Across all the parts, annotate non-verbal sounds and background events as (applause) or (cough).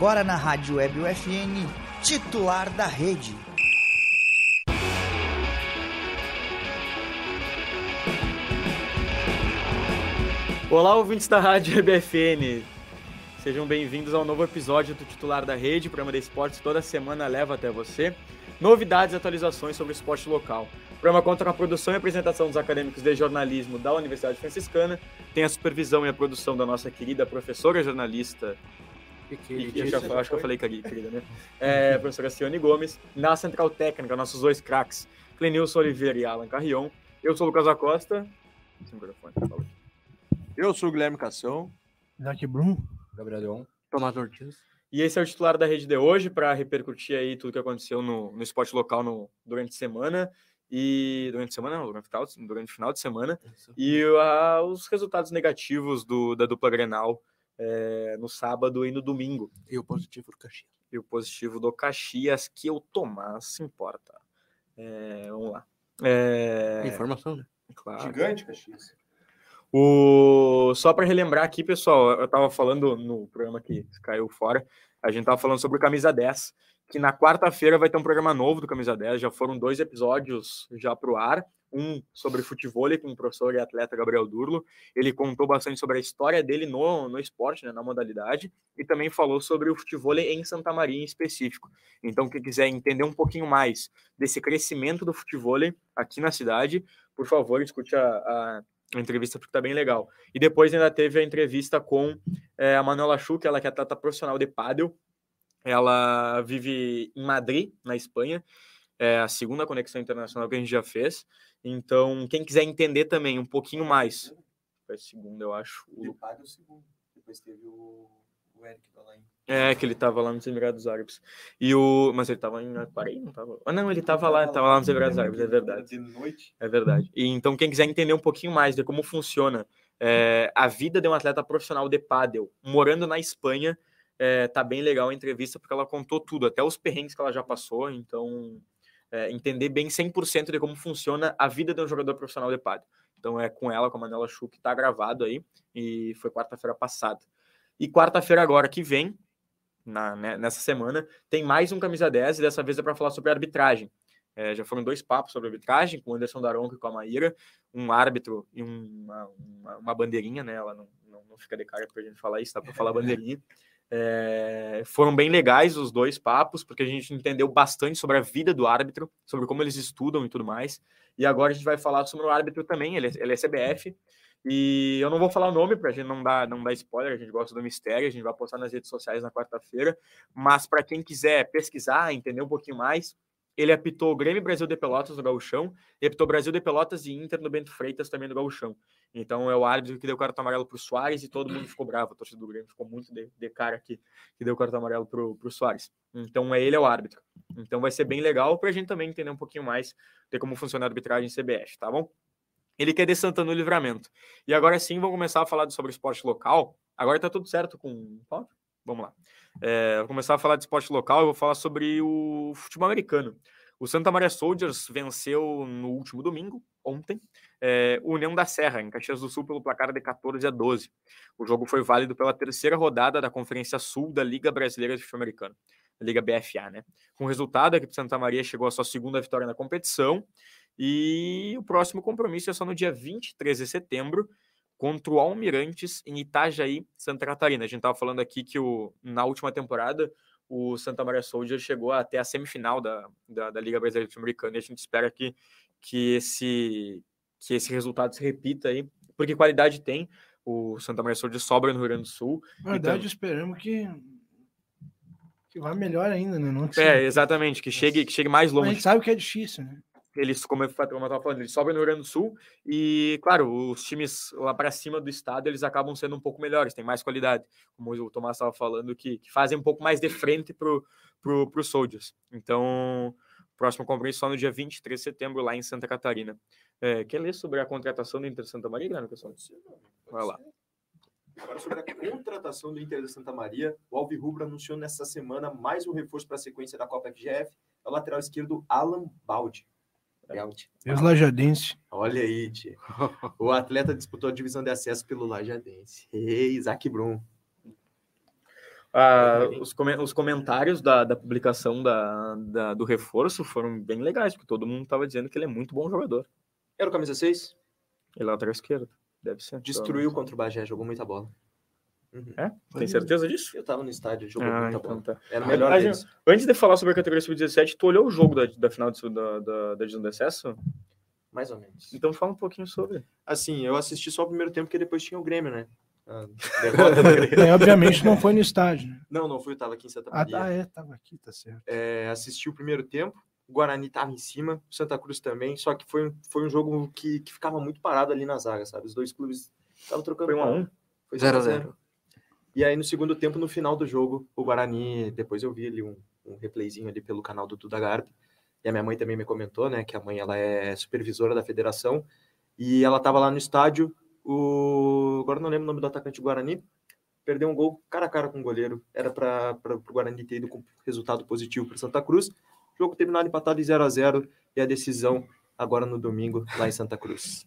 Agora na Rádio Web UFN, titular da rede. Olá, ouvintes da Rádio EBFN. Sejam bem-vindos ao novo episódio do Titular da Rede, o programa de esportes toda semana leva até você novidades e atualizações sobre o esporte local. O programa conta com a produção e apresentação dos acadêmicos de jornalismo da Universidade Franciscana, tem a supervisão e a produção da nossa querida professora jornalista e que, já, acho que eu falei querida, né? É, professora Cione Gomes, na Central Técnica, nossos dois craques, Clenilson Oliveira e Alan Carrion. Eu sou o Lucas Acosta. Eu sou o Guilherme Cação. Daqui Brum. Gabriel Leon. Tomás Ortiz. E esse é o titular da rede de hoje para repercutir aí tudo que aconteceu no, no esporte local no, durante a semana e durante a semana, não, durante, final, durante o final de semana Isso. e uh, os resultados negativos do, da dupla Grenal é, no sábado e no domingo. E o positivo do Caxias. E o positivo do Caxias, que o Tomás se importa. É, vamos lá. É... Informação, né? Claro. Gigante Caxias. O... Só para relembrar aqui, pessoal, eu estava falando no programa que caiu fora, a gente estava falando sobre o Camisa 10, que na quarta-feira vai ter um programa novo do Camisa 10, já foram dois episódios já para o ar, um sobre futebol com o professor e atleta Gabriel Durlo, ele contou bastante sobre a história dele no, no esporte, né, na modalidade, e também falou sobre o futebol em Santa Maria em específico. Então, quem quiser entender um pouquinho mais desse crescimento do futebol aqui na cidade, por favor, escute a, a entrevista porque tá bem legal. E depois ainda teve a entrevista com é, a Manuela Schuch, ela que é atleta profissional de pádel. Ela vive em Madrid, na Espanha. É a segunda conexão internacional que a gente já fez. Então, quem quiser entender também um pouquinho mais. Foi a segunda, eu acho. O pádel segundo. Depois teve o, o Eric da Lain. É, que ele tava lá nos Emirados Árabes. E o... Mas ele tava em Aquarei, não tava? Ah, não, ele tava lá, tava lá nos Emirados Árabes, é verdade. De noite. É verdade. E então, quem quiser entender um pouquinho mais de como funciona é, a vida de um atleta profissional de pádel, morando na Espanha, é, tá bem legal a entrevista, porque ela contou tudo, até os perrengues que ela já passou, então... É, entender bem 100% de como funciona a vida de um jogador profissional de pádel. Então é com ela, com a Manela Chu, que tá gravado aí, e foi quarta-feira passada. E quarta-feira agora que vem, na, né, nessa semana, tem mais um Camisa 10 e dessa vez é para falar sobre arbitragem. É, já foram dois papos sobre arbitragem, com o Anderson Daronco e com a Maíra, um árbitro e uma, uma, uma bandeirinha, né? Ela não, não, não fica de cara para a gente falar isso, dá para falar bandeirinha. É, foram bem legais os dois papos, porque a gente entendeu bastante sobre a vida do árbitro, sobre como eles estudam e tudo mais. E agora a gente vai falar sobre o árbitro também, ele é, ele é CBF, e eu não vou falar o nome para a gente não dar, não dar spoiler, a gente gosta do mistério, a gente vai postar nas redes sociais na quarta-feira. Mas para quem quiser pesquisar, entender um pouquinho mais, ele apitou Grêmio Brasil de Pelotas no Gauchão e apitou Brasil de Pelotas e Inter no Bento Freitas também no Gauchão. Então é o árbitro que deu cartão amarelo para o Soares e todo mundo ficou bravo. A torcida do Grêmio ficou muito de, de cara aqui que deu cartão amarelo para o Soares. Então é ele é o árbitro. Então vai ser bem legal para a gente também entender um pouquinho mais de como funciona a arbitragem CBF, tá bom? Ele quer de Santana no Livramento. E agora sim, vamos começar a falar sobre esporte local. Agora está tudo certo com Vamos lá. É, vou começar a falar de esporte local. Eu vou falar sobre o futebol americano. O Santa Maria Soldiers venceu no último domingo, ontem, é, União da Serra, em Caxias do Sul, pelo placar de 14 a 12. O jogo foi válido pela terceira rodada da Conferência Sul da Liga Brasileira de Futebol Americano, Liga BFA, né? Com o resultado, a equipe Santa Maria chegou à sua segunda vitória na competição e o próximo compromisso é só no dia 23 de setembro, contra o Almirantes, em Itajaí, Santa Catarina. A gente estava falando aqui que o, na última temporada o Santa Maria Soldier chegou até a semifinal da, da, da Liga Brasileira de Americana e a gente espera que, que, esse, que esse resultado se repita aí, porque qualidade tem. O Santa Maria Soldier sobra no Rio Grande do Sul. Na verdade, então... esperamos que que vá melhor ainda, né? Não é, exatamente, que chegue, que chegue mais longe. A gente sabe que é difícil, né? Eles, como eu estava falando, eles sobem no Rio Grande do Sul e, claro, os times lá para cima do estado eles acabam sendo um pouco melhores, têm mais qualidade, como o Tomás estava falando, que, que, fazem um pouco mais de frente para pro, pro Soldiers. Então, próximo compromisso só no dia 23 de setembro, lá em Santa Catarina. É, quer ler sobre a contratação do Inter Santa Maria, Guilherme, pessoal? Vai lá. Agora sobre a contratação do Inter de Santa Maria, o Alvirrubro anunciou nessa semana mais um reforço para a sequência da Copa FGF, é o lateral esquerdo Alan Baldi. E os Lajadense. Olha aí, tia. O atleta disputou a divisão de acesso pelo Lajadense. Ei, Isaac Brum. Ah, os, come- os comentários da, da publicação da, da- do reforço foram bem legais, porque todo mundo tava dizendo que ele é muito bom jogador. Era o camisa 6? Ele é lateral esquerdo, deve ser. Destruiu contra o Bagé, jogou muita bola. Uhum. É? Tem certeza disso? Eu tava no estádio, jogou Ah, muita então tá. Era o melhor Mas, deles. Antes de falar sobre a categoria sub-17, tu olhou o jogo da, da final de- da, da, da divisão de acesso? Mais ou menos. Então fala um pouquinho sobre. Assim, eu assisti só o primeiro tempo, porque depois tinha o Grêmio, né? (laughs) É, obviamente não foi no estádio. Né? Não, não fui, eu tava aqui em Santa Ah, Maria. tá, é, tava aqui, tá certo. É, assisti o primeiro tempo, o Guarani tava em cima, o Santa Cruz também, só que foi, foi um jogo que, que ficava muito parado ali na zaga, sabe? Os dois clubes estavam trocando. Foi um a um? Foi 0 a 0 0. E aí, no segundo tempo, no final do jogo, o Guarani, depois eu vi ali um, um replayzinho ali pelo canal do Duda Garbi, e a minha mãe também me comentou, né, que a mãe, ela é supervisora da federação, e ela tava lá no estádio, o... agora não lembro o nome do atacante do Guarani, perdeu um gol cara a cara com o goleiro, era para o Guarani ter ido com resultado positivo para Santa Cruz, jogo terminado empatado em 0 a 0 e a decisão agora no domingo, lá em Santa Cruz.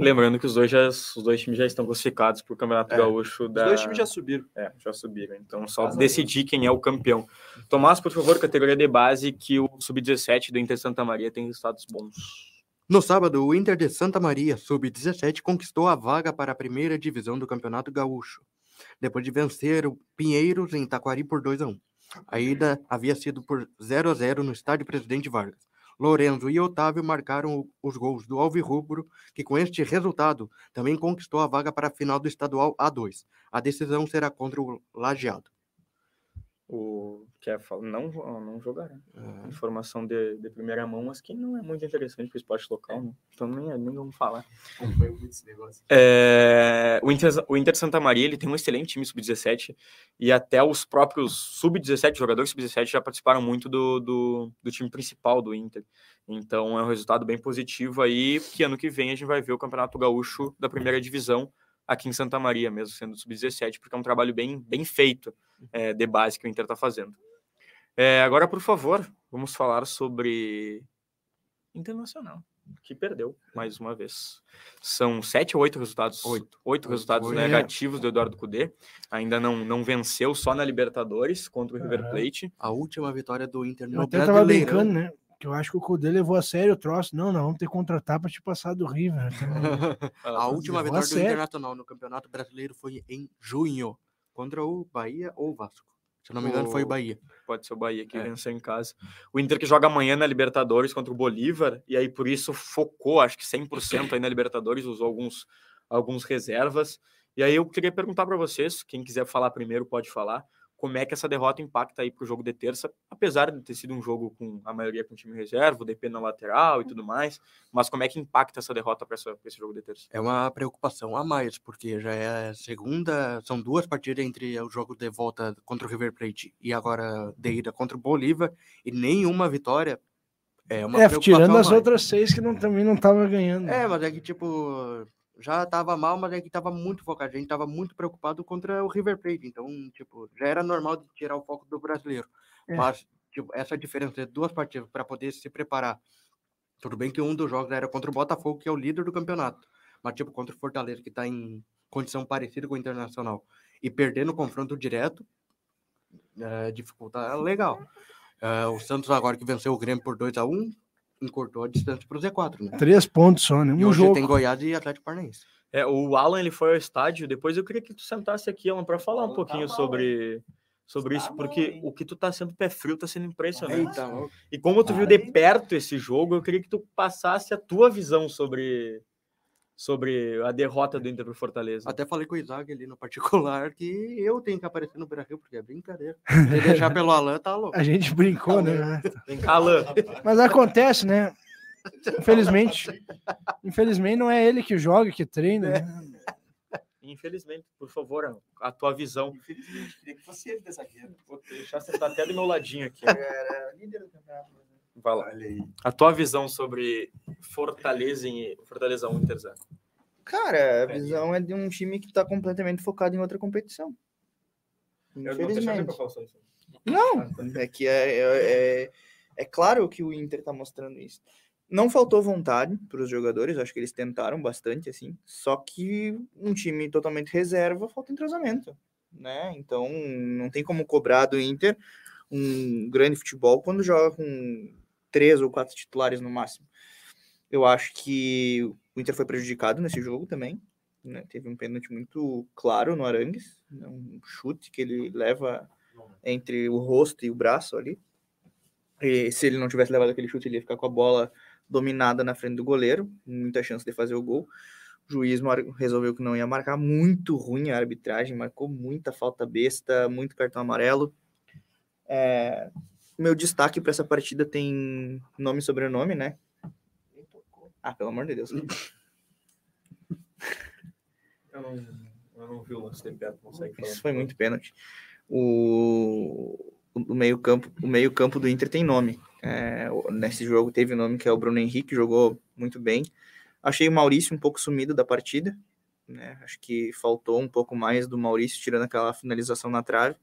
Lembrando que os dois, já, os dois times já estão classificados para o Campeonato É, Gaúcho Os da. dois times já subiram. É, já subiram. Então, só Graças a decidir quem é o campeão. Tomás, por favor, categoria de base, que o Sub-17 do Inter Santa Maria tem resultados bons. No sábado, o Inter de Santa Maria, sub-17, conquistou a vaga para a primeira divisão do Campeonato Gaúcho, depois de vencer o Pinheiros em Taquari por 2 a 1. A ida havia sido por 0 a 0 no estádio Presidente Vargas. Lorenzo e Otávio marcaram os gols do Alvirrubro, que com este resultado também conquistou a vaga para a final do estadual A2. A decisão será contra o Lajeado. O quer falar? Não, não jogará. É, Informação de, de primeira mão, mas que não é muito interessante para o esporte local, né? Então nem, nem vamos falar. É, o, Inter, o Inter Santa Maria ele tem um excelente time sub-17 e até os próprios sub-17, jogadores sub-17 já participaram muito do, do, do time principal do Inter. Então é um resultado bem positivo aí, que ano que vem a gente vai ver o Campeonato Gaúcho da primeira divisão aqui em Santa Maria, mesmo sendo sub-17, porque é um trabalho bem, bem feito é, de base que o Inter está fazendo. É, agora, por favor, vamos falar sobre Internacional, que perdeu mais uma vez. São sete ou oito resultados? Oito. Oito resultados Oito. negativos do Eduardo Cudê. Ainda não, não venceu só na Libertadores contra o River Aham. Plate. A última vitória do Inter Eu no até tava Brasileirão. brincando, né? Que eu acho que o Cudê levou a sério o troço. Não, não, vamos ter que contratar pra te passar do River. Então, (laughs) A última vitória do. Internacional no Campeonato Brasileiro foi em junho, contra o Bahia ou Vasco. Se eu não me engano, foi o O- Bahia. Pode ser o Bahia que É. venceu em casa. O Inter que joga amanhã na Libertadores contra o Bolívar, e aí por isso focou, acho que 100% aí na Libertadores, usou alguns, alguns reservas. E aí eu queria perguntar para vocês, quem quiser falar primeiro pode falar, como é que essa derrota impacta aí pro jogo de terça, apesar de ter sido um jogo com a maioria com time reserva, o DP na lateral e tudo mais, mas como é que impacta essa derrota para esse jogo de terça? É uma preocupação a mais, porque já é a segunda, são duas partidas entre o jogo de volta contra o River Plate e agora de ida contra o Bolívar, e nenhuma vitória. É uma é, preocupação tirando a as mais. outras seis que não, também não tava ganhando. É, mas é que, tipo, já tava mal, mas é que tava muito focado. A gente tava muito preocupado contra o River Plate. Então, tipo, já era normal de tirar o foco do brasileiro. É. Mas, tipo, essa diferença de duas partidas para poder se preparar. Tudo bem que um dos jogos era contra o Botafogo, que é o líder do campeonato. Mas, tipo, contra o Fortaleza, que tá em condição parecida com o Internacional. E perder no confronto direto, é, dificulta legal. É, o Santos agora que venceu o Grêmio por 2 a 1 encurtou a distância pro Z4, né? Três pontos só, né? E Um hoje jogo. tem Goiás e Atlético Paranaense. É, o Alan ele foi ao estádio. Depois eu queria que tu sentasse aqui, Alan, para falar um tá pouquinho mal, sobre, sobre Tá isso, porque hein? o que tu tá sendo pé frio tá sendo impressionante. Eita, E como tu viu de perto esse jogo, eu queria que tu passasse a tua visão sobre, sobre a derrota do Inter pro Fortaleza. Até falei com o Isaac ali no particular que eu tenho que aparecer no Brasil, porque é brincadeira. Se deixar pelo Alan, tá louco. A gente brincou, né? Vem cá, Alan. Mas acontece, né? Infelizmente. Infelizmente não é ele que joga, que treina. né? Infelizmente, por favor, Alan, a tua visão. Infelizmente, queria que fosse ele dessa guerra. Vou deixar sentar até do meu ladinho aqui. Era líder do campeonato. Vai lá. Olha aí. A tua visão sobre Fortaleza e Fortaleza 1 Inter 0. Cara, a visão é de um time que tá completamente focado em outra competição. Infelizmente. Não, é que é, é, é, é claro que o Inter tá mostrando isso. Não faltou vontade para os jogadores, acho que eles tentaram bastante, assim. Só que um time totalmente reserva falta entrosamento. né? Então não tem como cobrar do Inter um grande futebol quando joga com três ou quatro titulares no máximo. Eu acho que o Inter foi prejudicado nesse jogo também. Né? Teve um pênalti muito claro no Arangues, né? um chute que ele leva entre o rosto e o braço ali. E se ele não tivesse levado aquele chute, ele ia ficar com a bola dominada na frente do goleiro, muita chance de fazer o gol. O juiz resolveu que não ia marcar, muito ruim a arbitragem, marcou muita falta besta, muito cartão amarelo. É, meu destaque para essa partida tem nome e sobrenome, né? Ah, pelo amor de Deus. Eu não, eu não vi o lance de perto, Isso foi muito pênalti. O, o meio campo o meio campo do Inter tem nome é, nesse jogo teve o nome que é o Bruno Henrique jogou muito bem achei o Maurício um pouco sumido da partida né? acho que faltou um pouco mais do Maurício tirando aquela finalização na trave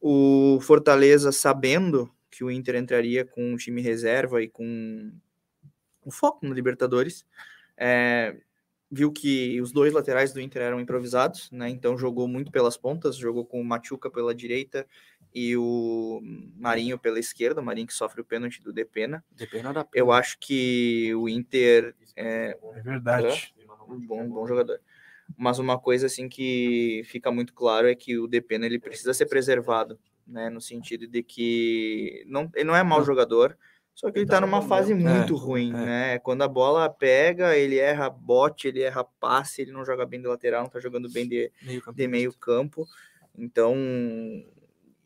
o Fortaleza sabendo que o Inter entraria com um time reserva e com o foco no Libertadores é, viu que os dois laterais do Inter eram improvisados, né? Então jogou muito pelas pontas, jogou com o Machuca pela direita e o Marinho pela esquerda, o Marinho que sofre o pênalti do Depena. Depena da Eu acho que o Inter é, é verdade. É um bom, bom jogador. Mas uma coisa assim que fica muito claro é que o Depena ele precisa ser preservado, né? No sentido de que não, ele não é mau jogador, só que ele tá numa fase muito é, ruim, é. né? Quando a bola pega, ele erra bote, ele erra passe, ele não joga bem de lateral, não tá jogando bem de meio campo. De meio campo. Então,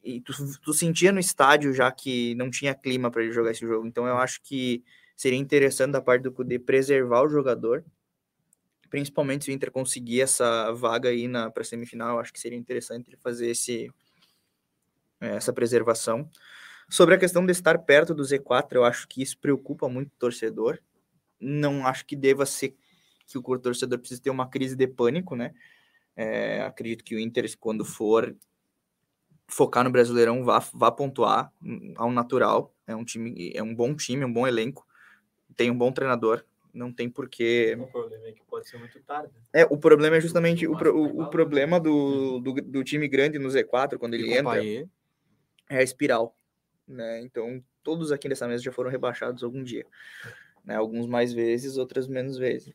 e tu, tu sentia no estádio já que não tinha clima para ele jogar esse jogo. Então, eu acho que seria interessante da parte do poder preservar o jogador, principalmente se o Inter conseguir essa vaga aí na para semifinal, acho que seria interessante ele fazer esse essa preservação. Sobre a questão de estar perto do Z4, eu acho que isso preocupa muito o torcedor. Não acho que deva ser que o torcedor precise ter uma crise de pânico, né? É, acredito que o Inter, quando for focar no Brasileirão, vá, vá pontuar ao natural. É um time, é um bom time, um bom elenco, tem um bom treinador. Não tem porquê. O problema é que pode ser muito tarde. É, o problema é justamente o, o, o problema do, do, do, time grande no Z4, quando ele entra, é a espiral né? Então, todos aqui nessa mesa já foram rebaixados algum dia, né? Alguns mais vezes, outras menos vezes,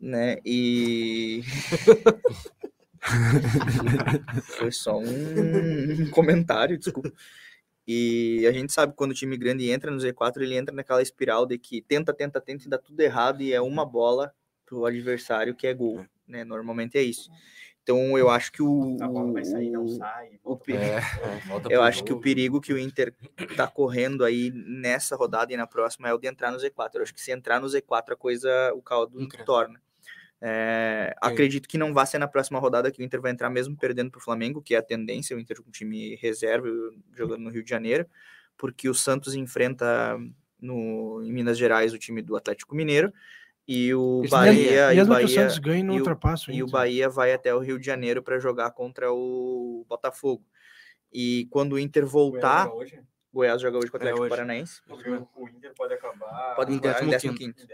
né? E (laughs) (laughs) foi só um, comentário, desculpa. E a gente sabe que quando o time grande entra no Z4, ele entra naquela espiral de que tenta, tenta, tenta e dá tudo errado e é uma bola pro adversário que é gol, né? Normalmente é isso. Então eu acho que o. A bola vai sair, não sai. O, é, (laughs) eu acho que o perigo que o Inter está correndo aí nessa rodada e na próxima é o de entrar no Z4. Eu acho que se entrar no Z4 a coisa, o caldo Incrível. torna. É, acredito que não vai ser na próxima rodada que o Inter vai entrar mesmo perdendo para o Flamengo, que é a tendência, o Inter com time reserva jogando no Rio de Janeiro, porque o Santos enfrenta no, em Minas Gerais o time do Atlético Mineiro e o Esse Bahia, e o Bahia, Santos ganha, não e, ultrapassa o, e o Bahia vai até o Rio de Janeiro para jogar contra o Botafogo. E quando o Inter voltar, Goiás joga hoje, Goiás joga hoje com o Atlético é Paranaense. O Inter pode acabar pode entrar em 15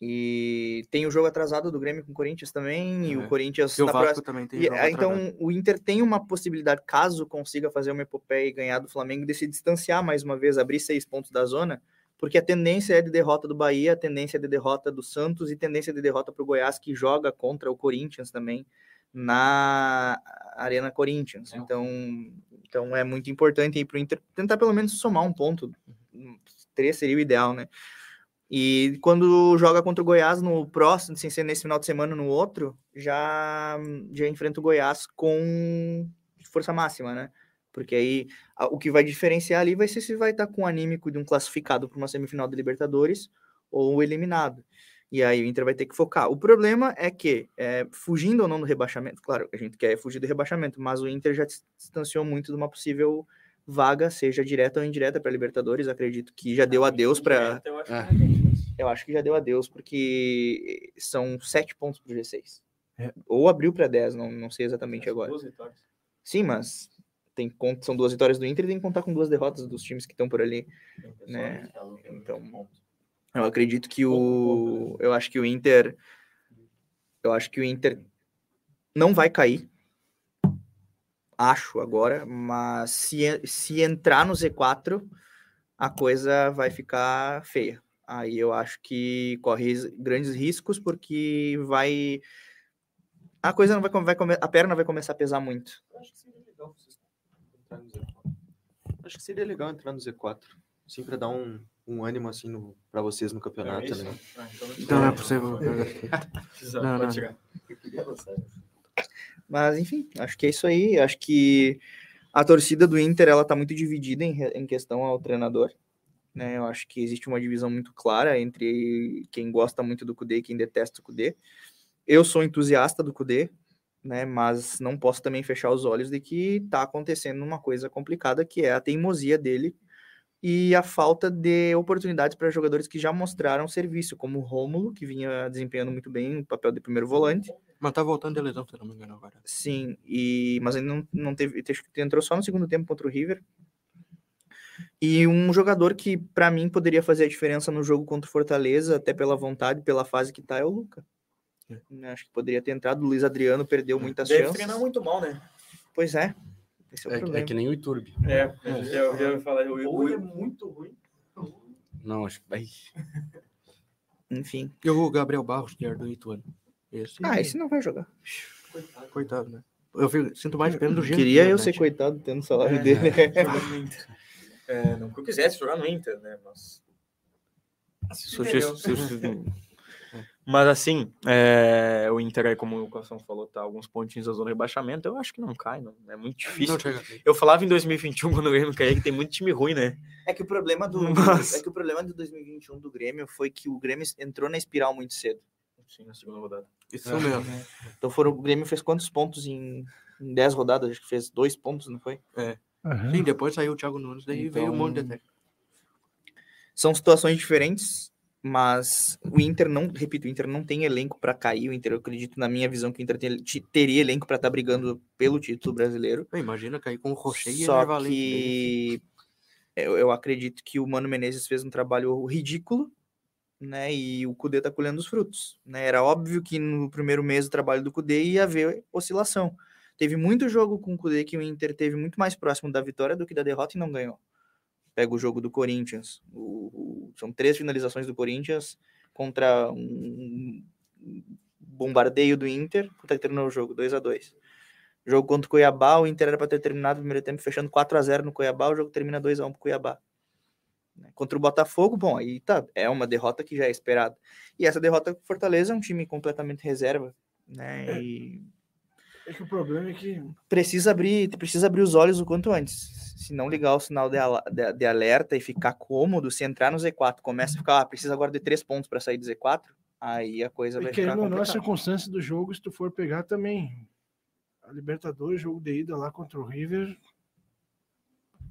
E tem o jogo atrasado do Grêmio com o Corinthians também, é. e o é. Corinthians e o Vasco próxima... também tem. E, então atrasado. o Inter tem uma possibilidade, caso consiga fazer uma epopeia e ganhar do Flamengo, de se distanciar mais uma vez, abrir seis pontos da zona porque a tendência é de derrota do Bahia, a tendência é de derrota do Santos e tendência de derrota para o Goiás, que joga contra o Corinthians também na Arena Corinthians. Então, então é muito importante para o Inter tentar pelo menos somar um ponto. Três seria o ideal, né? E quando joga contra o Goiás no próximo, sem ser nesse final de semana, no outro, já, já enfrenta o Goiás com força máxima, né? Porque aí o que vai diferenciar ali vai ser se vai estar com o anímico de um classificado para uma semifinal de Libertadores ou eliminado. E aí o Inter vai ter que focar. O problema é que, é, fugindo ou não do rebaixamento, claro, a gente quer fugir do rebaixamento, mas o Inter já se distanciou muito de uma possível vaga, seja direta ou indireta para Libertadores. Acredito que já deu adeus para. Eu, é. eu acho que já deu adeus, porque são sete pontos para o G6. É. Ou abriu para 10, não, não sei exatamente agora. Sim, mas tem são duas vitórias do Inter e tem que contar com duas derrotas dos times que estão por ali, né? Então, eu acredito que o eu acho que o Inter eu acho que o Inter não vai cair, acho agora, mas se, se entrar no Z4, a coisa vai ficar feia. Aí eu acho que corre grandes riscos, porque vai. A coisa não vai, vai a perna vai começar a pesar muito. Acho que seria legal entrar no Z4. Acho que seria legal entrar no Z4. Sim, para dar um, um ânimo assim para vocês no campeonato. É né? ah, então, não é possível. (laughs) não, não. Mas enfim, acho que é isso aí. Acho que a torcida do Inter ela tá muito dividida em, em questão ao treinador. Né? Eu acho que existe uma divisão muito clara entre quem gosta muito do Cudê e quem detesta o Cudê. Eu sou entusiasta do Cudê, né? Mas não posso também fechar os olhos de que está acontecendo uma coisa complicada que é a teimosia dele e a falta de oportunidades para jogadores que já mostraram serviço, como o Rômulo, que vinha desempenhando muito bem o papel de primeiro volante. Mas tá voltando de lesão, se não me engano, agora. Sim, e, mas ele não, não teve. Entrou só no segundo tempo contra o River. E um jogador que, para mim, poderia fazer a diferença no jogo contra o Fortaleza, até pela vontade, pela fase que tá, é o Luca. É. Acho que poderia ter entrado. O Luiz Adriano perdeu muitas Deve chances. treinar muito mal, né? Pois é. Esse é, o é, problema. é que nem o Iturbe. É, é. eu já ouvi falar. O Iturbe é muito ruim. Não, acho que. Enfim. E o Gabriel Barros, que era do Ituano. Esse... Ah, esse não vai jogar. Coitado, coitado né? Eu sinto mais pena do Gênero. Queria eu né? ser coitado tendo o salário é, dele. (laughs) É, não que eu quisesse jogar no Inter, né? Mas. Se, (laughs) mas assim, é, o Inter aí, como o Coração falou, tá alguns pontinhos da zona de rebaixamento, eu acho que não cai, não. É muito difícil. eu falava em 2021, quando o Grêmio caía, que tem muito time ruim, né? É que o problema do Mas... é que o problema do 2021 do Grêmio foi que o Grêmio entrou na espiral muito cedo. Sim, na segunda rodada. Isso é. mesmo. Então foram, o Grêmio fez quantos pontos em, em 10 rodadas? Acho que fez dois pontos, não foi? É. Uhum. Sim, depois saiu o Thiago Nunes, daí então... veio um monte de São situações diferentes mas o Inter não, repito, o Inter não tem elenco para cair. O Inter, eu acredito, na minha visão, que o Inter tem, teria elenco para estar tá brigando pelo título brasileiro. Imagina cair com o Rocher e Só que eu, eu, acredito que o Mano Menezes fez um trabalho ridículo, né? E o Cudê tá colhendo os frutos, né? Era óbvio que no primeiro mês do trabalho do Cudê ia haver oscilação. Teve muito jogo com o Cudê que o Inter teve muito mais próximo da vitória do que da derrota e não ganhou. Pega o jogo do Corinthians. O, o, são três finalizações do Corinthians contra um bombardeio do Inter. Puta, terminou o jogo, 2 a 2 Jogo contra o Cuiabá, o Inter era para ter terminado o primeiro tempo fechando 4 a 0 no Cuiabá, o jogo termina 2 a 1 pro Cuiabá. Né, contra o Botafogo, bom, aí tá, é uma derrota que já é esperada. E essa derrota com Fortaleza é um time completamente reserva, né? É. E... É que o problema é que precisa abrir, precisa abrir os olhos o quanto antes se não ligar o sinal de, de, de, alerta e ficar cômodo, se entrar no Z4, começa a ficar, ah, precisa agora de três pontos para sair do Z4, aí a coisa vai ficar complicada. não, a circunstância do jogo, se tu for pegar também a Libertadores, jogo de ida lá contra o River,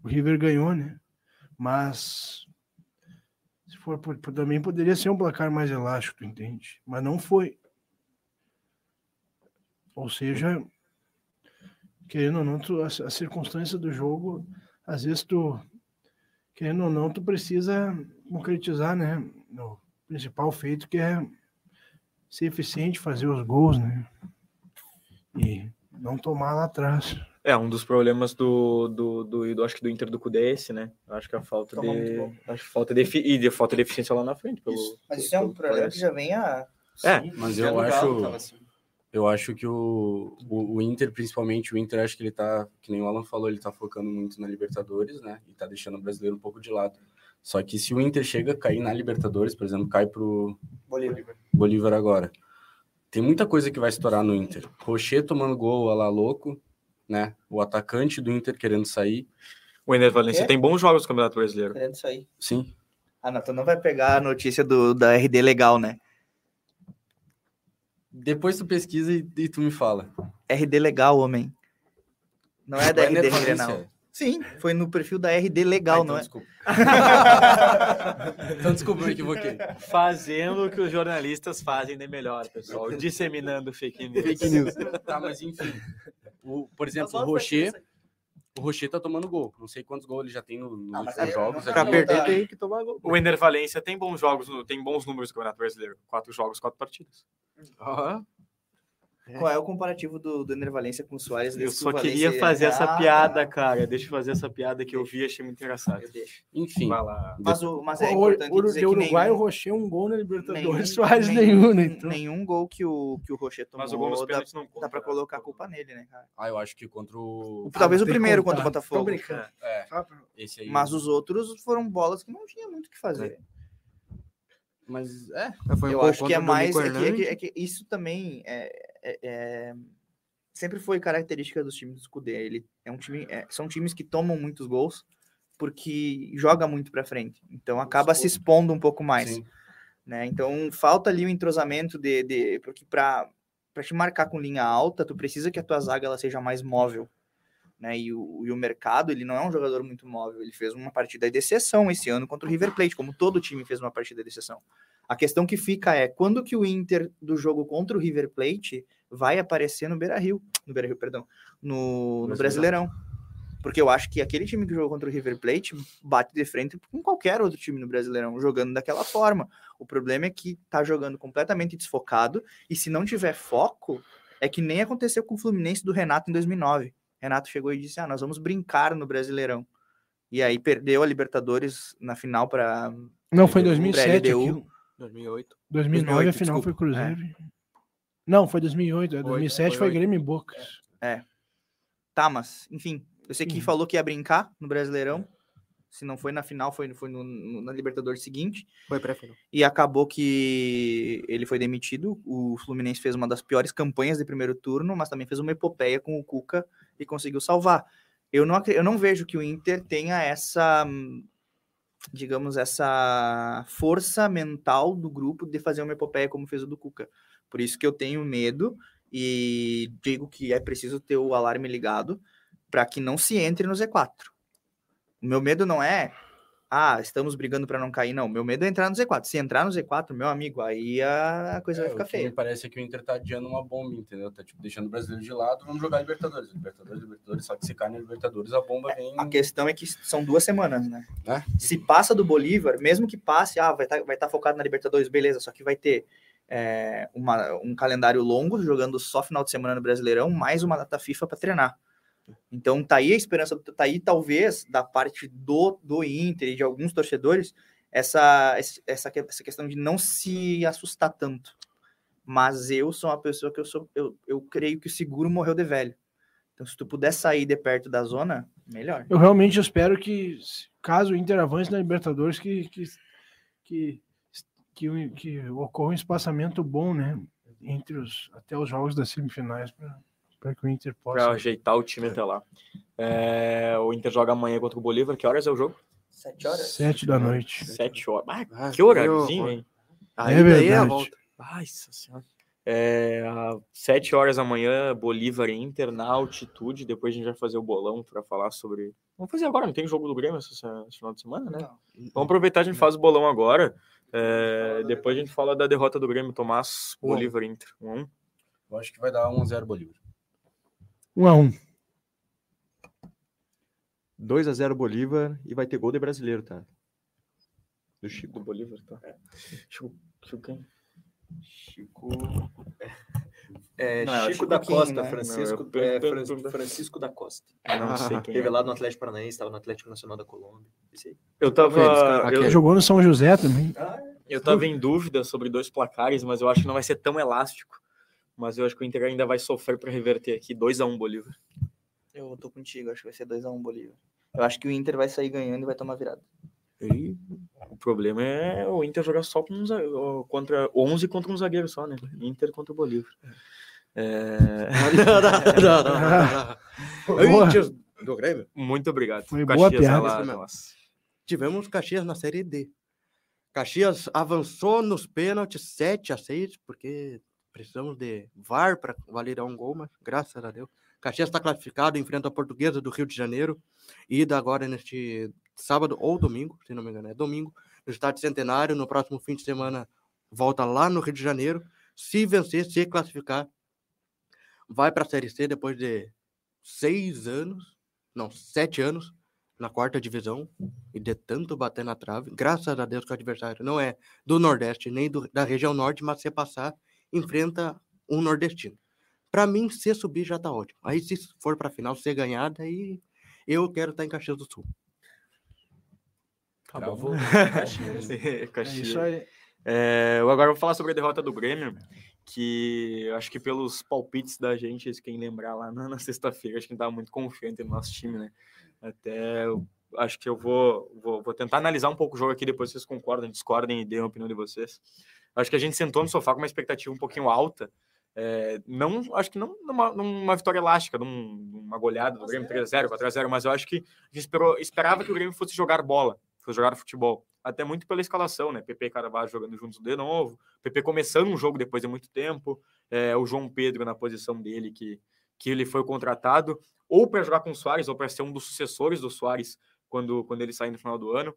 o River ganhou, né? Mas se for por, também poderia ser um placar mais elástico, entende? Mas não foi. Ou seja, querendo ou não, tu, a, a, circunstância do jogo, às vezes tu, querendo ou não, tu precisa concretizar, né, no principal feito que é ser eficiente, fazer os gols, né, e não tomar lá atrás. É, um dos problemas do, do, do, do acho que do Inter do Cudê é esse, né? Acho que a falta Toma de. Acho que falta de, e de falta de eficiência lá na frente. Pelo, isso. Mas isso é um problema que já vem a. É, Sim, mas eu acho. Assim. Eu acho que o, o, o, Inter, principalmente o Inter, acho que ele tá, que nem o Alan falou, ele tá focando muito na Libertadores, né? E tá deixando o brasileiro um pouco de lado. Só que se o Inter chega a cair na Libertadores, por exemplo, cai pro Bolívar, Bolívar agora. Tem muita coisa que vai estourar no Inter. Rocher tomando gol lá louco, né? O atacante do Inter querendo sair. O Ener Valencia tem bons jogos no Campeonato Brasileiro. Querendo sair. Sim. Ah, não, tu não vai pegar a notícia do, da RD legal, né? Depois tu pesquisa e, e, tu me fala. RD legal, homem. Não é da é RD Grenal. Sim, foi no perfil da RD legal, ah, então, não é? Desculpa. então desculpa, eu equivoquei. Fazendo o que os jornalistas fazem de melhor, pessoal. Disseminando fake news. Fake news. tá, mas enfim. O, por exemplo, o Rocher. O Rocher tá tomando gol. Não sei quantos gols ele já tem nos no, ah, jogos. Pra perder tem que tomar gol. O Ender Valência tem bons jogos, tem bons números no Campeonato Brasileiro. Quatro jogos, quatro partidas. Uhum. É. Qual é o comparativo do, do Ener Valência com o Soares? Eu só queria fazer essa piada, cara. Deixa eu fazer essa piada que eu vi achei muito engraçado. Enfim. Mas, o, mas é importante o, dizer o Uruguai, nenhum, o Rocher um gol na Libertadores, Soares nenhum, né? Então. Nenhum gol que o, que o Rocher tomou, mas o gol nos dá, não conta, dá pra colocar a culpa nele, né, cara? Ah, eu acho que contra o... Talvez o primeiro contra o Botafogo. Tô brincando. É. Esse aí... Mas os outros foram bolas que não tinha muito o que fazer. Mas é. eu acho que é mais. É que, é, que, é que, isso também é, é, é, sempre foi característica dos times do Scudê. Ele é um time, é, são times que tomam muitos gols porque joga muito para frente. Então acaba se expondo um pouco mais. Né? Então falta ali o entrosamento de, de porque para para te marcar com linha alta, tu precisa que a tua zaga ela seja mais móvel. Né? E, o, e o mercado, ele não é um jogador muito móvel. Ele fez uma partida de exceção esse ano contra o River Plate, como todo time fez uma partida de exceção. A questão que fica é quando que o Inter do jogo contra o River Plate vai aparecer no Beira Rio, no Beira Rio, perdão, no, no Brasileirão. Porque eu acho que aquele time que jogou contra o River Plate bate de frente com qualquer outro time no Brasileirão, jogando daquela forma. O problema é que tá jogando completamente desfocado, e se não tiver foco, é que nem aconteceu com o Fluminense do Renato em 2009. Renato chegou e disse: Ah, nós vamos brincar no Brasileirão. E aí perdeu a Libertadores na final para. Não, foi em 2007. 2008. 2009 2008, a final desculpa. foi Cruzeiro. É. Não, foi 2008. 2007 foi, foi Grêmio e Boca. É. Tá, mas, enfim. Eu sei que falou que ia brincar no Brasileirão. Se não foi na final, foi, foi no, no, na Libertadores seguinte. Foi pré-final. E acabou que ele foi demitido. O Fluminense fez uma das piores campanhas de primeiro turno, mas também fez uma epopeia com o Cuca e conseguiu salvar. Eu não, eu não vejo que o Inter tenha essa digamos, essa força mental do grupo de fazer uma epopeia como fez o do Cuca. Por isso que eu tenho medo e digo que é preciso ter o alarme ligado para que não se entre no Z4. O meu medo não é ah, estamos brigando para não cair, não. Meu medo é entrar no Z4. Se entrar no Z4, meu amigo, aí a coisa é, vai ficar feia. Me parece que o Inter tá adiando uma bomba, entendeu? Tá tipo deixando o brasileiro de lado, vamos jogar Libertadores. Libertadores, Libertadores, só que se cai na Libertadores, a bomba é, vem. A questão é que são duas semanas, né? É? Se passa do Bolívar, mesmo que passe, ah, vai estar tá, vai tá focado na Libertadores, beleza, só que vai ter é, uma, um calendário longo, jogando só final de semana no Brasileirão, mais uma data FIFA para treinar. Então tá aí a esperança, tá aí talvez da parte do, do Inter e de alguns torcedores essa, essa, essa questão de não se assustar tanto. Mas eu sou uma pessoa que eu sou, eu, eu creio que o seguro morreu de velho. Então, se tu puder sair de perto da zona, melhor. Eu realmente espero que, caso o Inter avance na Libertadores, que, que, que, que, que ocorra um espaçamento bom, né? Entre os, até os jogos das semifinais. Para que o Inter possa. Para ajeitar o time até lá. É, o Inter joga amanhã contra o Bolívar. Que horas é o jogo? Sete horas. Sete da noite. Sete horas. Ah, ah que horáriozinho, hein? Aí é verdade. É a volta. Nossa senhora. É, sete horas da manhã, Bolívar e Inter na altitude. Depois a gente vai fazer o bolão para falar sobre. Vamos fazer agora, não tem jogo do Grêmio esse, esse final de semana, né? Não. Vamos aproveitar, a gente faz o bolão agora. É, depois a gente fala da derrota do Grêmio, Tomás, Bolívar Inter. Um. Eu acho que vai dar 1x0 Bolívar. 1 a 1 2 a 0 Bolívar e vai ter gol de brasileiro, tá? Do Chico. Do Bolívar, tá? É. Chico, Chico quem? Chico. É, é não, Chico da Costa, né? Francisco, não, é, Francisco, Francisco da Costa. Não sei quem. Revelado é. no Atlético Paranaense, estava no Atlético Nacional da Colômbia. Eu tava. Eu... Jogou no São José também. Ah, é. Eu tava em dúvida sobre dois placares, mas eu acho que não vai ser tão elástico mas eu acho que o Inter ainda vai sofrer para reverter aqui 2 a 1 um Bolívar. Eu tô contigo, acho que vai ser 2 a 1 um Bolívar. Eu acho que o Inter vai sair ganhando e vai tomar virada. E o problema é o Inter jogar só com um, contra 11 contra um zagueiro só, né? Inter contra o Bolívar. É... não, não, não, (laughs) Inter do Grêmio. Muito obrigado. Foi Caxias boa piada. Lá, Tivemos Caxias na Série D. Caxias avançou nos pênaltis 7 a 6, porque Precisamos de VAR para validar um gol, mas graças a Deus. Caxias está classificado, enfrenta a Portuguesa do Rio de Janeiro. Ida agora neste sábado ou domingo, se não me engano, é domingo, no estádio Centenário. No próximo fim de semana, volta lá no Rio de Janeiro. Se vencer, se classificar, vai para a Série C depois de seis anos, não, sete anos na quarta divisão e de tanto bater na trave. Graças a Deus que o adversário não é do Nordeste nem do, da região Norte, mas se passar enfrenta um nordestino. Para mim, se subir já tá ótimo. Aí se for para final ser ganhada, aí eu quero estar tá em Caxias do Sul. Tá bom. Caxias. (laughs) Caxias. É isso aí. É, eu agora vou falar sobre a derrota do Grêmio, que acho que pelos palpites da gente, quem lembrar lá na, na sexta-feira, acho que não estava muito confiante no nosso time, né? Até acho que eu vou, vou, vou, tentar analisar um pouco o jogo aqui, depois vocês concordam, discordem e deem a opinião de vocês. Acho que a gente sentou no sofá com uma expectativa um pouquinho alta. É, não, acho que não numa, numa vitória elástica, num, numa goleada do Grêmio 3x0, 4x0, mas eu acho que a gente esperou, esperava que o Grêmio fosse jogar bola, fosse jogar futebol. Até muito pela escalação, né? PP e Carvalho jogando juntos de novo, PP começando um jogo depois de muito tempo, é, o João Pedro na posição dele, que, que ele foi contratado, ou para jogar com o Soares, ou para ser um dos sucessores do Soares quando, quando ele sai no final do ano.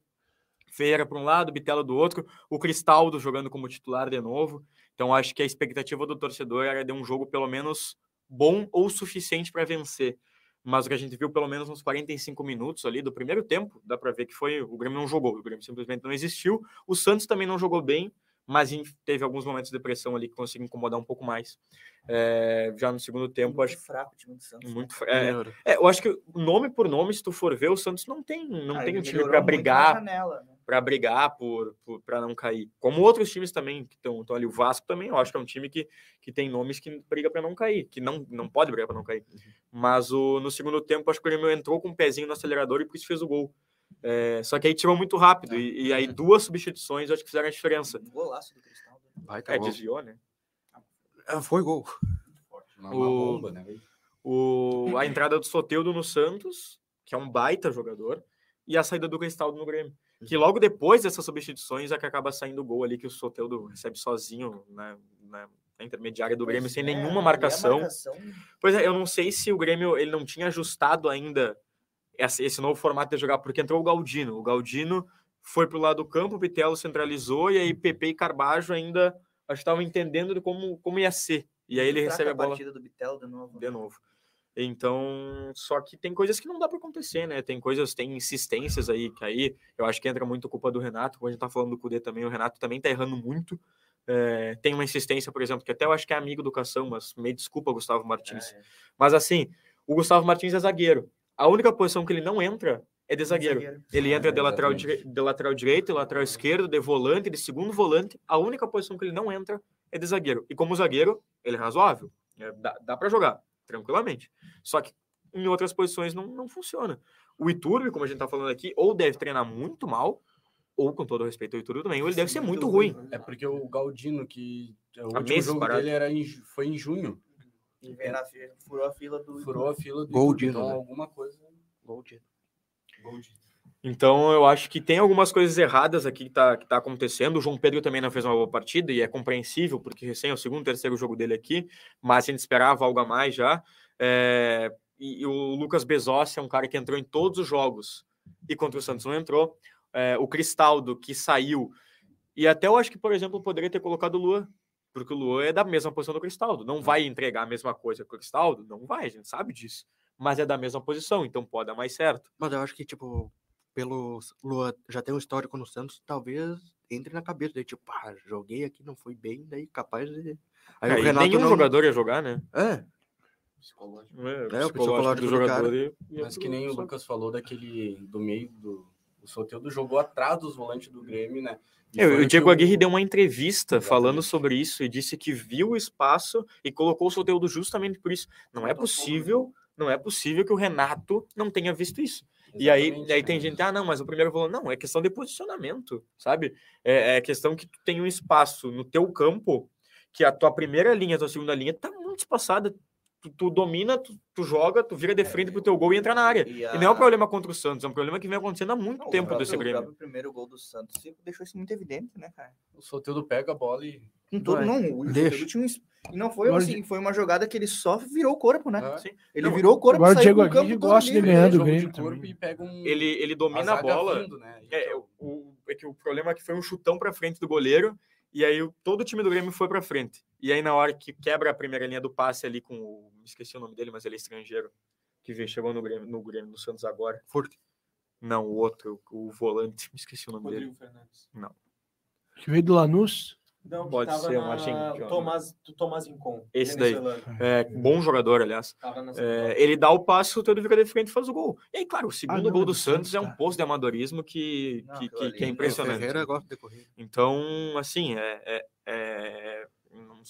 Feira para um lado, Bitelo do outro, o Cristaldo jogando como titular de novo. Então acho que a expectativa do torcedor era de um jogo pelo menos bom ou suficiente para vencer. Mas o que a gente viu pelo menos nos 45 minutos ali do primeiro tempo, dá para ver que foi o Grêmio não jogou, o Grêmio simplesmente não existiu. O Santos também não jogou bem, mas teve alguns momentos de pressão ali que conseguiu incomodar um pouco mais. É, já no segundo tempo, muito acho fraco o time do Santos. Muito né? é, é, eu acho que nome por nome, se tu for ver, o Santos não tem, não ah, tem um time para brigar, né? Para brigar por, para não cair. Como outros times também que estão ali, o Vasco também, eu acho que é um time que, que tem nomes que briga para não cair, que não, não pode brigar para não cair. Uhum. Mas o, no segundo tempo, acho que o Grêmio entrou com um pezinho no acelerador e por isso fez o gol. É, só que aí tirou muito rápido. É. E, e, aí duas substituições acho que fizeram a diferença. Um golaço do Cristal. Né? Vai, tá é, gol. desviou, né? É, foi gol. Uma, o, bomba, né? O, a entrada do Soteudo no Santos, que é um baita jogador, e a saída do Cristaldo no Grêmio. Que uhum. logo depois dessas substituições é que acaba saindo o gol ali que o Soteudo recebe sozinho né, na, na intermediária do Grêmio, pois sem é, nenhuma marcação. marcação. Pois é, eu não sei se o Grêmio ele não tinha ajustado ainda esse, novo formato de jogar, porque entrou o Galdino. O Galdino foi para o lado do campo, o Pitelo centralizou, e aí PP e Carbajo ainda estavam entendendo de como, como ia ser. E aí ele recebe a bola. A do Bitelo de novo. De novo. Então, só que tem coisas que não dá para acontecer, né? Tem coisas, tem insistências aí, que aí eu acho que entra muito culpa do Renato. Quando a gente tá falando do Cudê também, o Renato também tá errando muito. É, tem uma insistência, por exemplo, que até eu acho que é amigo do Cação, mas me desculpa, Gustavo Martins. É. Mas assim, o Gustavo Martins é zagueiro. A única posição que ele não entra é de zagueiro. zagueiro. Ele entra de, lateral de lateral direito, de lateral esquerdo, de volante, de segundo volante. A única posição que ele não entra é de zagueiro. E como zagueiro, ele é razoável. É, dá dá para jogar, tranquilamente. Só que em outras posições não, não funciona. O Iturbe, como a gente tá falando aqui, ou deve treinar muito mal, ou com todo respeito ao Iturbe também, ou ele deve ser muito, ruim. ruim. É porque o Galdino, que é o a último jogo parado. dele era em, foi em junho. E na, furou a fila do. Furou a fila do. Goldino. Então, né? alguma coisa. Goldino. Goldino. Então, eu acho que tem algumas coisas erradas aqui que tá, que tá acontecendo. O João Pedro também não fez uma boa partida e é compreensível, porque recém é o segundo, terceiro jogo dele aqui, mas a gente esperava algo a mais já. É, e, e, o Lucas Bezossi é um cara que entrou em todos os jogos e contra o Santos não entrou. É, o Cristaldo, que saiu. E até eu acho que, por exemplo, poderia ter colocado o Luan, porque o Luan é da mesma posição do Cristaldo. Não vai entregar a mesma coisa que o Cristaldo? Não vai, a gente sabe disso. Mas é da mesma posição, então pode dar mais certo. Mas eu acho que, tipo, pelo Luan já tem um histórico no Santos, talvez entre na cabeça dele, tipo, ah, joguei aqui, não foi bem, daí capaz de. Aí é, o Renato nenhum não... jogador ia jogar, né? É. Psicológico. É, é o psicológico do, do jogador. E, Mas que nem o Lucas falou daquele do meio do. O Soteldo jogou atrás dos volantes do Grêmio, né? É, o Diego Aguirre deu uma entrevista Exatamente. falando sobre isso e disse que viu o espaço e colocou o Soteldo justamente por isso. Não é possível, não é possível que o Renato não tenha visto isso. Exatamente, e aí, e aí tem gente, ah, não, mas o primeiro falou, não, é questão de posicionamento, sabe? É, é questão que tu tem um espaço no teu campo que a tua primeira linha, a tua segunda linha tá muito espaçada, tu, tu domina, tu, tu, joga, tu vira de é, frente pro teu gol e entra na área. E, a... e, não é um problema contra o Santos, é um problema que vem acontecendo há muito não, tempo desse Grêmio. O primeiro gol do Santos deixou isso muito evidente, né, cara? O Soteldo pega a bola e... Com todo, não, o Soteldo tinha um... E não foi assim, foi uma jogada que ele só virou o corpo, né? Ah, ele não, virou o corpo, Agora o Diego Aguirre gosta de ganhar do Grêmio um... ele, ele domina a, a bola. Vindo, né? é, o, é que o problema é que foi um chutão para frente do goleiro e aí todo o time do Grêmio foi para frente. E aí na hora que quebra a primeira linha do passe ali com o, esqueci o nome dele, mas ele é estrangeiro, que veio chegou no Grêmio, no Grêmio no Santos agora. Forte. Não, o outro, o volante, (laughs) me esqueci o nome Rodrigo dele. Fernandes. Não. Que veio do Lanús? Não, Pode ser, um Martin. Tomás, Tomás Incon. Esse daí. É, bom jogador, aliás. É, ele dá o passo, o Teodoro fica de frente e faz o gol. E aí, claro, o segundo ah, não, gol do Santos é um posto de amadorismo que, não, que, que, que, é impressionante. Então, assim, é, é, é não,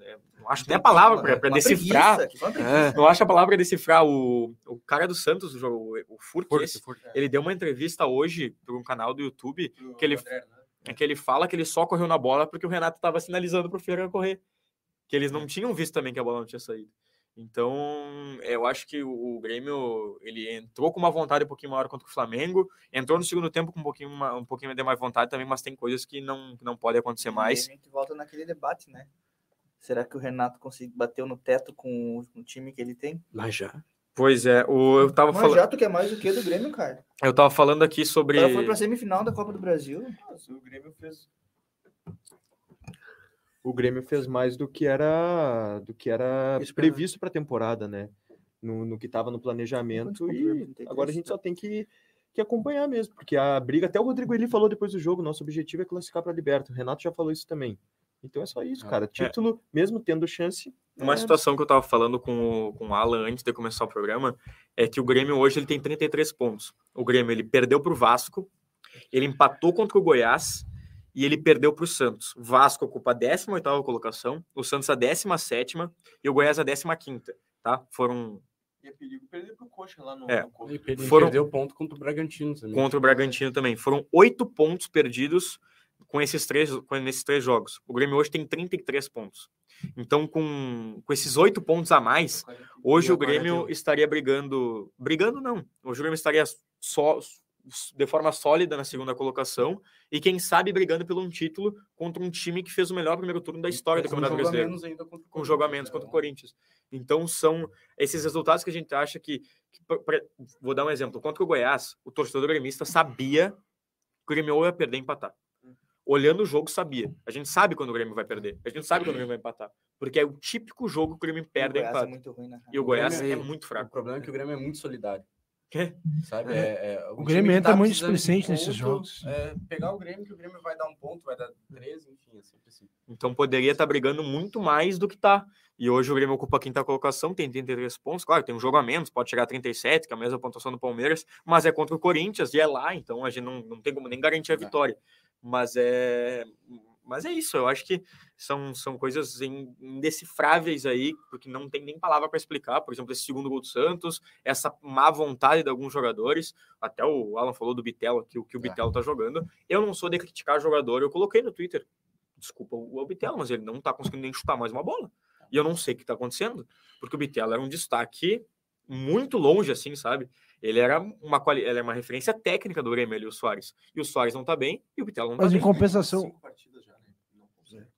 é, não, acho nem a palavra para decifrar. é, não acho a palavra para decifrar. O, o cara do Santos, o, o, Furt, esse, ele deu uma entrevista hoje para um canal do YouTube que ele, né? É que ele fala que ele só correu na bola porque o Renato estava sinalizando para o Ferreira correr. Que eles não é. tinham visto também que a bola não tinha saído. Então, eu acho que o, Grêmio ele entrou com uma vontade um pouquinho maior contra o Flamengo, entrou no segundo tempo com um pouquinho, uma, um pouquinho de mais vontade também, mas tem coisas que não, não podem acontecer mais. E a gente volta naquele debate, né? Será que o Renato conseguiu bateu no teto com o, time que ele tem? Mas já. Pois é, o, eu tava falando. já tu quer mais do que do Grêmio, cara. Eu tava falando aqui sobre. Ela foi pra semifinal da Copa do Brasil. Nossa, o Grêmio fez o Grêmio fez mais do que era do que era previsto para a temporada, né? No, no que estava no planejamento e agora a gente só tem que, que acompanhar mesmo, porque a briga, até o Rodrigo ele falou depois do jogo, nosso objetivo é classificar para a Liberta. O Renato já falou isso também. Então é só isso, é. cara. Título, é. mesmo tendo chance. Uma é... situação que eu estava falando com o, com o Alan antes de começar o programa é que o Grêmio hoje ele tem 33 pontos. O Grêmio ele perdeu para o Vasco, ele empatou contra o Goiás e ele perdeu para o Santos. O Vasco ocupa a 18 colocação, o Santos a 17 e o Goiás a 15 tá? Foram e é perigo perder pro Coxa lá no, é. no Coxa. Ele foram... perdeu ponto contra o Bragantino também. Contra o Bragantino também. Foram oito pontos perdidos com esses três, com esses três jogos. O Grêmio hoje tem 33 pontos. Então, com, com esses oito pontos a mais, hoje o Grêmio estaria brigando. Brigando, não. Hoje o Grêmio estaria só de forma sólida na segunda colocação e quem sabe brigando pelo um título contra um time que fez o melhor primeiro turno da história do Campeonato Brasileiro. com jogamentos contra o Corinthians. Então são esses resultados que a gente acha que, que pra, vou dar um exemplo, contra o Goiás, o torcedor gremista sabia que o Grêmio ia perder e empatar. Olhando o jogo, sabia. A gente sabe quando o Grêmio vai perder. A gente sabe quando o Grêmio vai empatar. Porque é o típico jogo que o Grêmio perde e é empata. É ruim, né? E o Goiás o é, é muito fraco. O problema é que o Grêmio é muito solidário. Quê? Sabe? É, é, o, o Grêmio entra tá muito displicente nesses jogos. É, pegar o Grêmio, que o Grêmio vai dar um ponto, vai dar três, enfim, é sempre assim. Então poderia estar tá brigando muito mais do que está. E hoje o Grêmio ocupa a quinta colocação, tem 33 pontos. Claro, tem um jogo a menos, pode chegar a 37, que é a mesma pontuação do Palmeiras, mas é contra o Corinthians e é lá, então a gente não, não tem como nem garantir a é. Mas é mas é isso, eu acho que são, são coisas indecifráveis aí, porque não tem nem palavra para explicar. Por exemplo, esse segundo gol do Santos, essa má vontade de alguns jogadores. Até o Alan falou do Bitel aqui, o que o Bitel é. tá jogando. Eu não sou de criticar jogador, eu coloquei no Twitter. Desculpa o Bitel, mas ele não tá conseguindo nem chutar mais uma bola. E eu não sei o que tá acontecendo, porque o Bitel era um destaque muito longe, assim, sabe? Ele era uma, quali... ele era uma referência técnica do Grêmio, ali, o Soares. E o Soares não tá bem, e o Bitel não tá Mas bem. em compensação,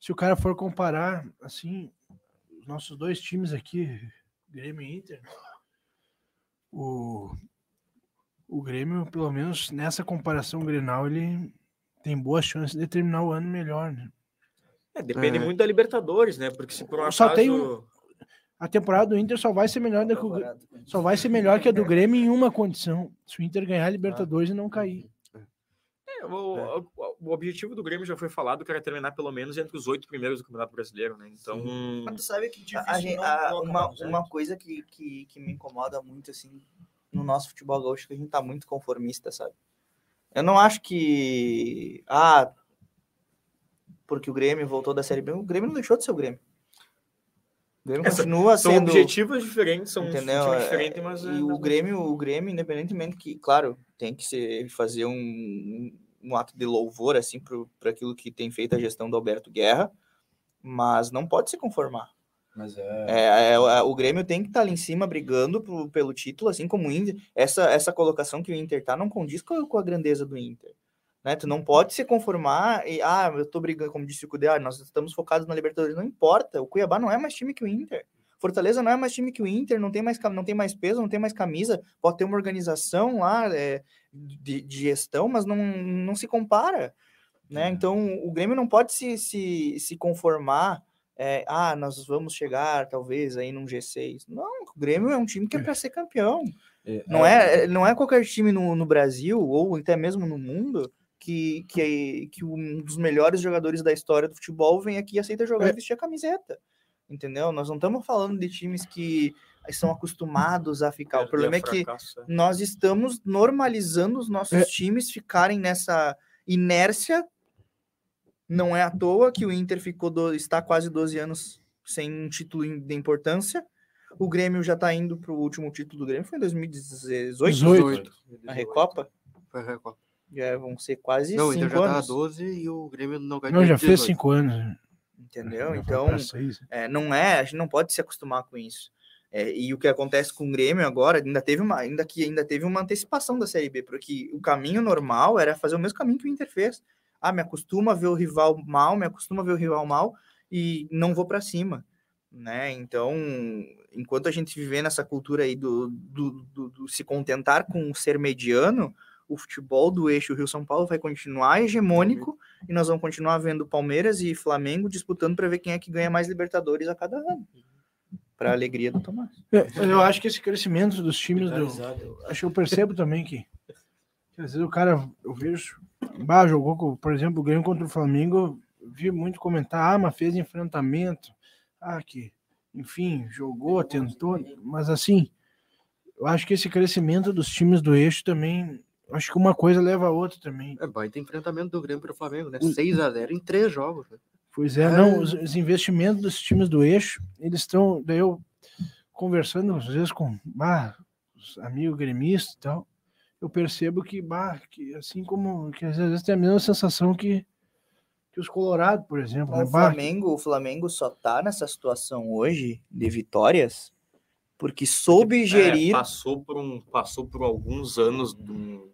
se o cara for comparar, assim, os nossos dois times aqui, Grêmio e Inter, o, o Grêmio, pelo menos nessa comparação Grenal, ele tem boas chances de terminar o ano melhor, né? É, depende é. muito da Libertadores, né? Porque se por um só acaso... tem um... a temporada do Inter só vai ser melhor do que o... só vai ser melhor que a do Grêmio em uma condição, se o Inter ganhar a Libertadores ah. e não cair. É, o, é. o, objetivo do Grêmio já foi falado que era terminar pelo menos entre os oito primeiros do Campeonato Brasileiro, né? Então. Mas tu sabe que difícil a, não, a, não uma, uma coisa que, que, que me incomoda muito, assim, no nosso futebol gaúcho, é que a gente tá muito conformista, sabe? Eu não acho que. Ah, porque o Grêmio voltou da Série B. O Grêmio não deixou de ser o Grêmio. O Grêmio Essa, continua são sendo. São objetivos diferentes, são entendeu? É, diferentes, mas. E é o Grêmio, o Grêmio, independentemente que, claro, tem que ser, fazer um, um ato de louvor assim para aquilo que tem feito a gestão do Alberto Guerra, mas não pode se conformar. Mas é... É, é, é o Grêmio tem que estar tá ali em cima brigando pro, pelo título, assim como o Inter. Essa, essa colocação que o Inter tá não condiz com a, com a grandeza do Inter. Né? Tu não pode se conformar e, ah, eu tô brigando, como disse o Cudê, ah, nós estamos focados na Libertadores. Não importa, o Cuiabá não é mais time que o Inter. Fortaleza não é mais time que o Inter, não tem mais, não tem mais peso, não tem mais camisa, pode ter uma organização lá é, de, de, gestão, mas não, não se compara. Né? Uhum. Então o Grêmio não pode se, se, se conformar. É, ah, nós vamos chegar talvez aí num G6. Não, o Grêmio é um time que é para ser campeão. É, não, é, é, não é qualquer time no, no Brasil ou até mesmo no mundo que, que, que um dos melhores jogadores da história do futebol vem aqui e aceita jogar é. e vestir a camiseta. Entendeu? Nós não estamos falando de times que estão acostumados a ficar. O problema é que é. nós estamos normalizando os nossos é. times ficarem nessa inércia. Não é à toa que o Inter ficou do, está quase 12 anos sem um título de importância. O Grêmio já está indo para o último título do Grêmio, foi em 2018? 18. A Recopa? Foi a Recopa. Já vão ser quase não, cinco então já anos. Tá 12 e o Grêmio não ganhou. Não, já 18. fez cinco anos. Entendeu? então, é, não é, a gente não pode se acostumar com isso. É, e o que acontece com o Grêmio agora, ainda teve uma, ainda que ainda teve uma antecipação da Série B, porque o caminho normal era fazer o mesmo caminho que o Inter fez. Ah, me acostuma a ver o rival mal, me acostuma a ver o rival mal e não vou para cima, né? Então, enquanto a gente viver nessa cultura aí do, do, do, do se contentar com ser mediano, o futebol do eixo Rio-São Paulo vai continuar hegemônico e nós vamos continuar vendo Palmeiras e Flamengo disputando para ver quem é que ganha mais Libertadores a cada ano para a alegria do Tomás. É, eu acho que esse crescimento dos times do. Acho que eu percebo também que, que às vezes o cara, eu vejo, bah, jogou, por exemplo, ganhou contra o Flamengo, vi muito comentar, ah, mas fez enfrentamento, ah, que, enfim, jogou, tentou, mas assim, eu acho que esse crescimento dos times do eixo também, acho que uma coisa leva a outra também. É baita enfrentamento do Grêmio para o Flamengo, né? 6 a 0 em três jogos. Né? Pois é, não, os, os, investimentos dos times do eixo, eles estão, daí eu conversando às vezes com bah, os amigos gremistas e tal, eu percebo que, bah, que assim como que às vezes tem a mesma sensação que, que os Colorados, por exemplo. O, né? Flamengo, o Flamengo só tá nessa situação hoje de vitórias porque soube porque, gerir. É, passou por um, passou por alguns anos de um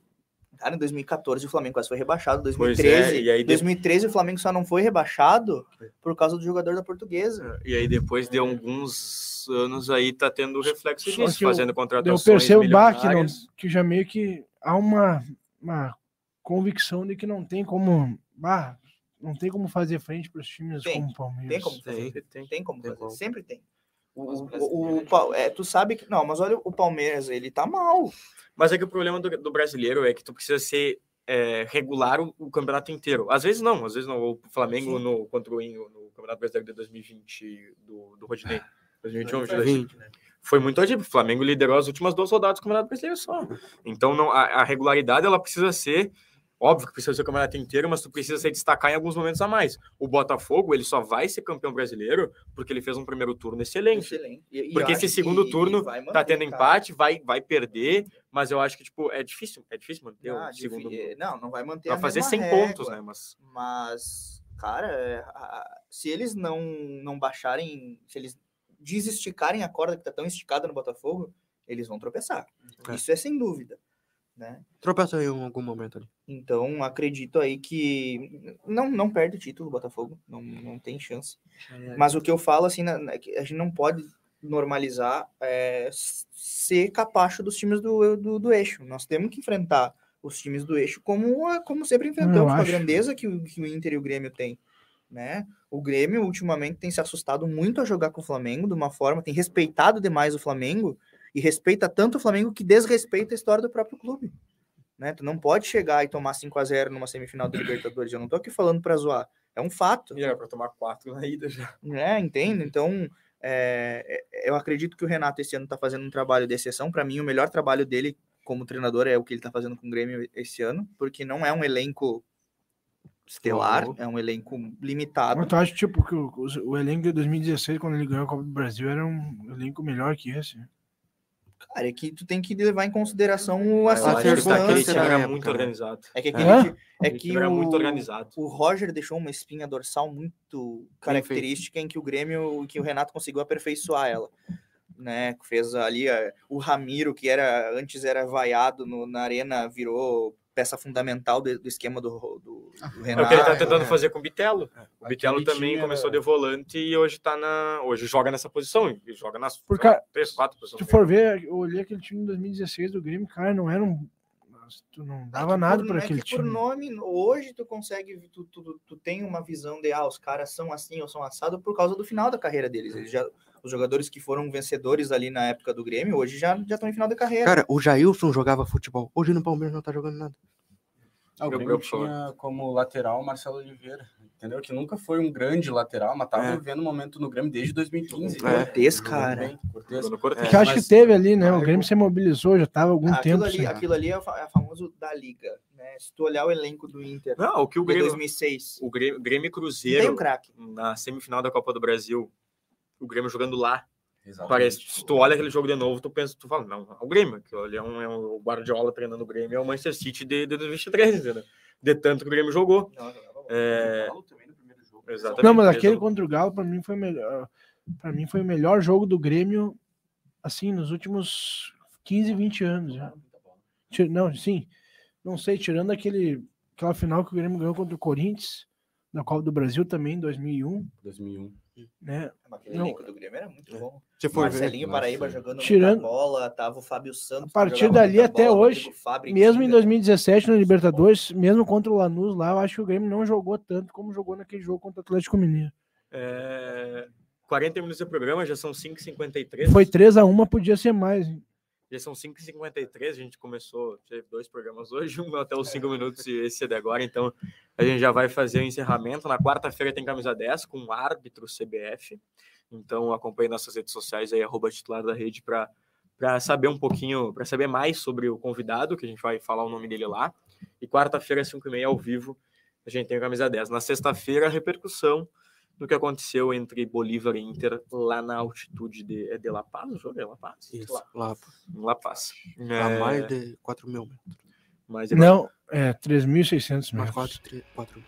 Cara, em 2014 o Flamengo quase foi rebaixado. 2013, é, e aí 2013 o Flamengo só não foi rebaixado por causa do jogador da Portuguesa. E aí depois de alguns anos aí tá tendo reflexo disso, fazendo eu, contratações Eu percebo que, não, que já meio que há uma, uma convicção de que não tem como... Bah, não tem como fazer frente para os times tem, como o Palmeiras. Tem como fazer. Tem, tem, tem como fazer. Sempre tem. O, o, o, é, tu sabe que. Não, mas olha o Palmeiras, ele tá mal. Mas é que o problema do, do brasileiro é que tu precisa ser é, regular o, o, campeonato inteiro. Às vezes não, às vezes não. O Flamengo no, contra o Inho, no Campeonato Brasileiro de 2020 do, do Rodinei. 2021, 2020. Né? Foi muito atípico. O Flamengo liderou as últimas duas rodadas do Campeonato Brasileiro só. Então não, a, a regularidade ela precisa ser Óbvio que precisa ser o campeonato inteiro, mas tu precisa se destacar em alguns momentos a mais. O Botafogo, ele só vai ser campeão brasileiro porque ele fez um primeiro turno excelente. excelente. E, porque esse segundo turno manter, tá tendo empate, vai, vai perder, mas eu acho que, tipo, é difícil. É difícil manter não, o segundo. Não, não vai manter Vai fazer 100 régua, pontos, né? Mas, mas cara, é, se eles não, não baixarem, se eles desesticarem a corda que tá tão esticada no Botafogo, eles vão tropeçar. É. Isso é sem dúvida né? Tropeça em algum momento ali. Então, acredito aí que não, não perde o título, Botafogo, não, não tem chance. É. Mas o que eu falo, assim, é que a gente não pode normalizar é, ser capacho dos times do, do, do, eixo. Nós temos que enfrentar os times do eixo como, como sempre enfrentamos, com a grandeza que o, que o Inter e o Grêmio têm. Né? O Grêmio, ultimamente, tem se assustado muito a jogar com o Flamengo, de uma forma, tem respeitado demais o Flamengo, e respeita tanto o Flamengo que desrespeita a história do próprio clube. Né? Tu não pode chegar e tomar 5 a 0 numa semifinal da Libertadores. Eu não tô aqui falando para zoar. É um fato. E era para tomar quatro na ida já. É, entende? Então, é, é eu acredito que o Renato esse ano está fazendo um trabalho de exceção. Para mim, o melhor trabalho dele como treinador é o que ele está fazendo com o Grêmio esse ano, porque não é um elenco estelar, é um elenco limitado. Mas tu acha, tipo, que o, o, elenco de 2016, quando ele ganhou a Copa do Brasil, era um elenco melhor que esse? Cara, é que tu tem que levar em consideração a circunstância. era né? muito organizado. É que, aquele, é? é que era o, muito organizado. o Roger deixou uma espinha dorsal muito característica em que o Grêmio, que o Renato conseguiu aperfeiçoar ela. Né, fez ali o Ramiro, que era antes era vaiado no, na arena, virou peça fundamental do, do esquema do, do, do Renato. É o que ele está tentando é. fazer com o Bitelo. É. O Bitelo também tinha... começou de volante e hoje tá na. Hoje joga nessa posição. E joga nas Porque, três, quatro posições. Se for ver, eu olhei aquele time em 2016 do Grêmio, cara, não era um. Tu não dava é nada para aquele time. Por nome, hoje tu consegue, tu, tu, tu, tem uma visão de ah, os caras são assim ou são assados por causa do final da carreira deles. Eles já, os jogadores que foram vencedores ali na época do Grêmio, hoje já, já estão em final de carreira. Cara, o Jailson jogava futebol. Hoje no Palmeiras não tá jogando nada. Ah, o Grêmio tinha como lateral Marcelo Oliveira, entendeu? Que nunca foi um grande lateral, mas tava é. vivendo um momento no Grêmio desde 2015. É. Cortez, cara. Cortez. É. Que acho que teve ali, né? O Grêmio se mobilizou, já tava algum ah, tempo. Ali, aquilo ali é, é famoso da Liga, né? Se tu olhar o elenco do Inter. Não, o que o Grêmio. 2006. O Grêmio, Grêmio Cruzeiro. Tem um craque. Na semifinal da Copa do Brasil, o Grêmio jogando lá Exatamente. Parece, se tu olha aquele jogo de novo, tu pensa, tu fala, não, é o Grêmio, que é um, é um o Guardiola treinando o Grêmio, é o Manchester City de, de 2023, entendeu? De tanto que o Grêmio jogou. Não, é... Exatamente. Não, mas aquele contra o Galo, para mim, foi melhor. Para mim, foi o melhor jogo do Grêmio, assim, nos últimos 15, 20 anos. Já. Não, sim. Não sei, tirando aquele, aquela final que o Grêmio ganhou contra o Corinthians, na Copa do Brasil também, em 2001. 2001. Né? Aquele não, elenco do Grêmio era muito bom. Se for Marcelinho ver, Paraíba nossa. jogando Tirando, bola, tava o Fábio Santos. A partir dali até bola, hoje, mesmo em 2017 no Libertadores, mesmo contra o Lanús lá, eu acho que o Grêmio não jogou tanto como jogou naquele jogo contra o Atlético Mineiro. É... 40 minutos de programa, já são 5h53. Foi 3 a 1 podia ser mais. Hein? Já são 5h53, a gente começou, dois programas hoje, (laughs) um até os 5 minutos e esse é de agora, então a gente já vai fazer o encerramento. Na quarta-feira tem camisa 10 com o árbitro CBF, então acompanhe nossas redes sociais aí, arroba titular da rede, para saber um pouquinho, para saber mais sobre o convidado, que a gente vai falar o nome dele lá. E quarta-feira, 5h30 ao vivo, a gente tem camisa 10. Na sexta-feira, a repercussão do que aconteceu entre Bolívar e Inter lá na altitude de, é de La Paz, o jogo é La Paz? Isso, La, La Paz. La Paz. É... A mais de 4 mil metros. Mais de Não, é 3.600 metros. 4, 3, 4.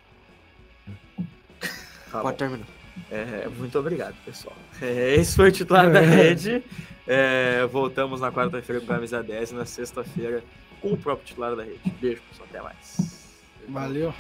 Tá Pode terminar. É, muito obrigado, pessoal. É, esse foi o titular da (laughs) rede. É, voltamos na quarta-feira com camisa 10 e na sexta-feira com o próprio titular da rede. Beijo, pessoal. Até mais. Valeu.